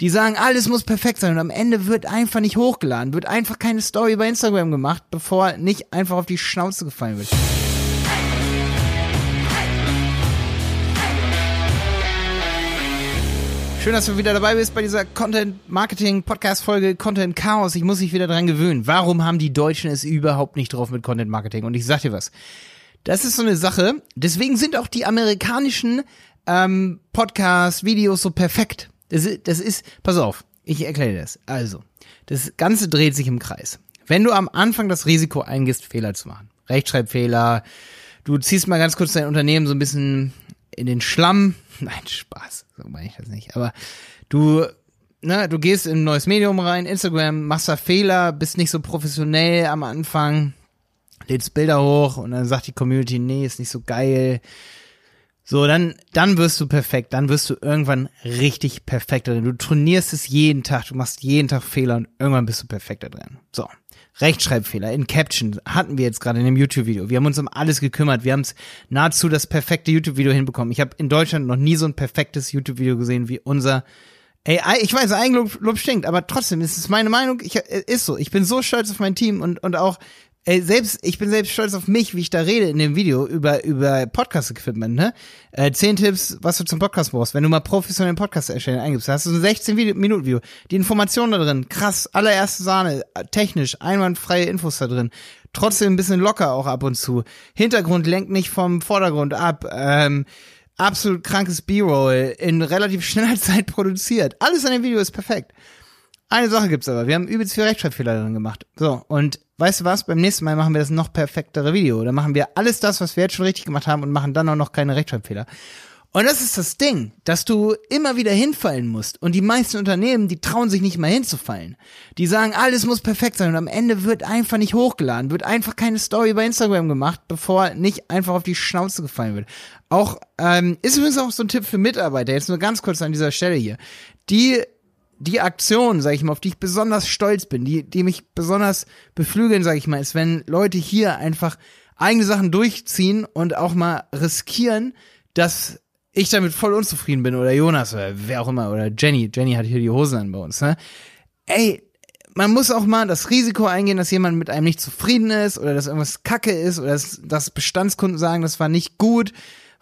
Die sagen, alles muss perfekt sein und am Ende wird einfach nicht hochgeladen, wird einfach keine Story bei Instagram gemacht, bevor nicht einfach auf die Schnauze gefallen wird. Schön, dass du wieder dabei bist bei dieser Content Marketing Podcast Folge Content Chaos. Ich muss mich wieder dran gewöhnen. Warum haben die Deutschen es überhaupt nicht drauf mit Content Marketing? Und ich sag dir was. Das ist so eine Sache. Deswegen sind auch die amerikanischen ähm, Podcasts, Videos so perfekt. Das, ist, das ist, pass auf, ich erkläre das. Also, das Ganze dreht sich im Kreis. Wenn du am Anfang das Risiko eingehst, Fehler zu machen, Rechtschreibfehler, du ziehst mal ganz kurz dein Unternehmen so ein bisschen in den Schlamm. Nein, Spaß, so meine ich das nicht. Aber du, ne, du gehst in ein neues Medium rein, Instagram, machst da Fehler, bist nicht so professionell am Anfang, lädst Bilder hoch und dann sagt die Community, nee, ist nicht so geil. So, dann, dann wirst du perfekt, dann wirst du irgendwann richtig perfekt drin. Du trainierst es jeden Tag, du machst jeden Tag Fehler und irgendwann bist du perfekt da drin. So. Rechtschreibfehler in Caption hatten wir jetzt gerade in dem YouTube-Video. Wir haben uns um alles gekümmert. Wir haben es nahezu das perfekte YouTube-Video hinbekommen. Ich habe in Deutschland noch nie so ein perfektes YouTube-Video gesehen wie unser. Ey, ich weiß, Eigenlob stinkt, aber trotzdem ist es meine Meinung. Ich, äh, ist so. Ich bin so stolz auf mein Team und, und auch Ey, selbst, ich bin selbst stolz auf mich, wie ich da rede in dem Video über, über Podcast-Equipment, ne? Äh, zehn Tipps, was du zum Podcast brauchst. Wenn du mal professionellen Podcast erstellen eingibst, hast du so ein 16-Minuten-Video. Die Informationen da drin, krass, allererste Sahne, technisch, einwandfreie Infos da drin. Trotzdem ein bisschen locker auch ab und zu. Hintergrund lenkt nicht vom Vordergrund ab. Ähm, absolut krankes B-Roll in relativ schneller Zeit produziert. Alles an dem Video ist perfekt. Eine Sache gibt's aber. Wir haben übelst viel Rechtschreibfehler drin gemacht. So, und weißt du was? Beim nächsten Mal machen wir das noch perfektere Video. Da machen wir alles das, was wir jetzt schon richtig gemacht haben und machen dann auch noch keine Rechtschreibfehler. Und das ist das Ding, dass du immer wieder hinfallen musst. Und die meisten Unternehmen, die trauen sich nicht mal hinzufallen. Die sagen, alles muss perfekt sein und am Ende wird einfach nicht hochgeladen, wird einfach keine Story bei Instagram gemacht, bevor nicht einfach auf die Schnauze gefallen wird. Auch ähm, ist übrigens auch so ein Tipp für Mitarbeiter, jetzt nur ganz kurz an dieser Stelle hier. Die die Aktion, sag ich mal, auf die ich besonders stolz bin, die, die mich besonders beflügeln, sag ich mal, ist, wenn Leute hier einfach eigene Sachen durchziehen und auch mal riskieren, dass ich damit voll unzufrieden bin oder Jonas oder wer auch immer oder Jenny. Jenny hat hier die Hosen an bei uns, ne? Ey, man muss auch mal das Risiko eingehen, dass jemand mit einem nicht zufrieden ist oder dass irgendwas kacke ist oder dass, dass Bestandskunden sagen, das war nicht gut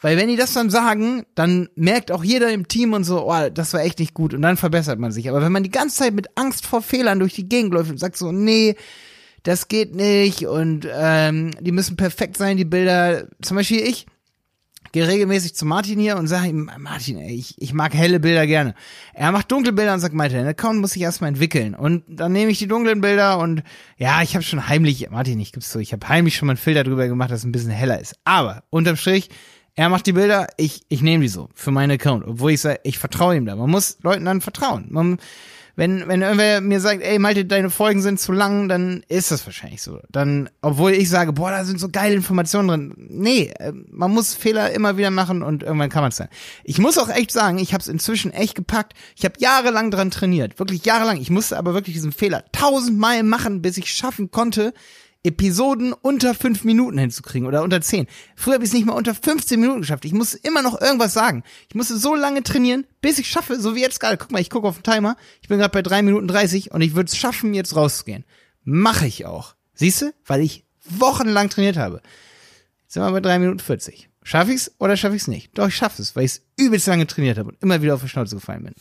weil wenn die das dann sagen, dann merkt auch jeder im Team und so, oh, das war echt nicht gut und dann verbessert man sich. Aber wenn man die ganze Zeit mit Angst vor Fehlern durch die Gegend läuft und sagt so, nee, das geht nicht und ähm, die müssen perfekt sein, die Bilder. Zum Beispiel ich gehe regelmäßig zu Martin hier und sage ihm, Martin, ey, ich, ich mag helle Bilder gerne. Er macht dunkle Bilder und sagt, Martin, dein Account muss sich erstmal entwickeln. Und dann nehme ich die dunklen Bilder und ja, ich habe schon heimlich, Martin, ich gib's so, ich habe heimlich schon mal einen Filter drüber gemacht, dass es ein bisschen heller ist. Aber unterm Strich er macht die Bilder, ich, ich nehme die so für meinen Account, obwohl ich sage, ich vertraue ihm da. Man muss Leuten dann vertrauen. Man, wenn, wenn irgendwer mir sagt, ey, Malte, deine Folgen sind zu lang, dann ist das wahrscheinlich so. Dann, obwohl ich sage, boah, da sind so geile Informationen drin. Nee, äh, man muss Fehler immer wieder machen und irgendwann kann man es sein. Ich muss auch echt sagen, ich habe es inzwischen echt gepackt. Ich habe jahrelang dran trainiert, wirklich jahrelang. Ich musste aber wirklich diesen Fehler tausendmal machen, bis ich schaffen konnte, Episoden unter fünf Minuten hinzukriegen oder unter zehn. Früher habe ich es nicht mal unter 15 Minuten geschafft. Ich musste immer noch irgendwas sagen. Ich musste so lange trainieren, bis ich schaffe, so wie jetzt gerade. Guck mal, ich gucke auf den Timer. Ich bin gerade bei drei Minuten 30 und ich würde es schaffen, jetzt rauszugehen. Mache ich auch. Siehst du? Weil ich wochenlang trainiert habe. Jetzt sind wir bei drei Minuten 40. Schaffe ich's oder schaffe ich's nicht? Doch, ich schaffe es, weil ich es übelst lange trainiert habe und immer wieder auf die Schnauze gefallen bin.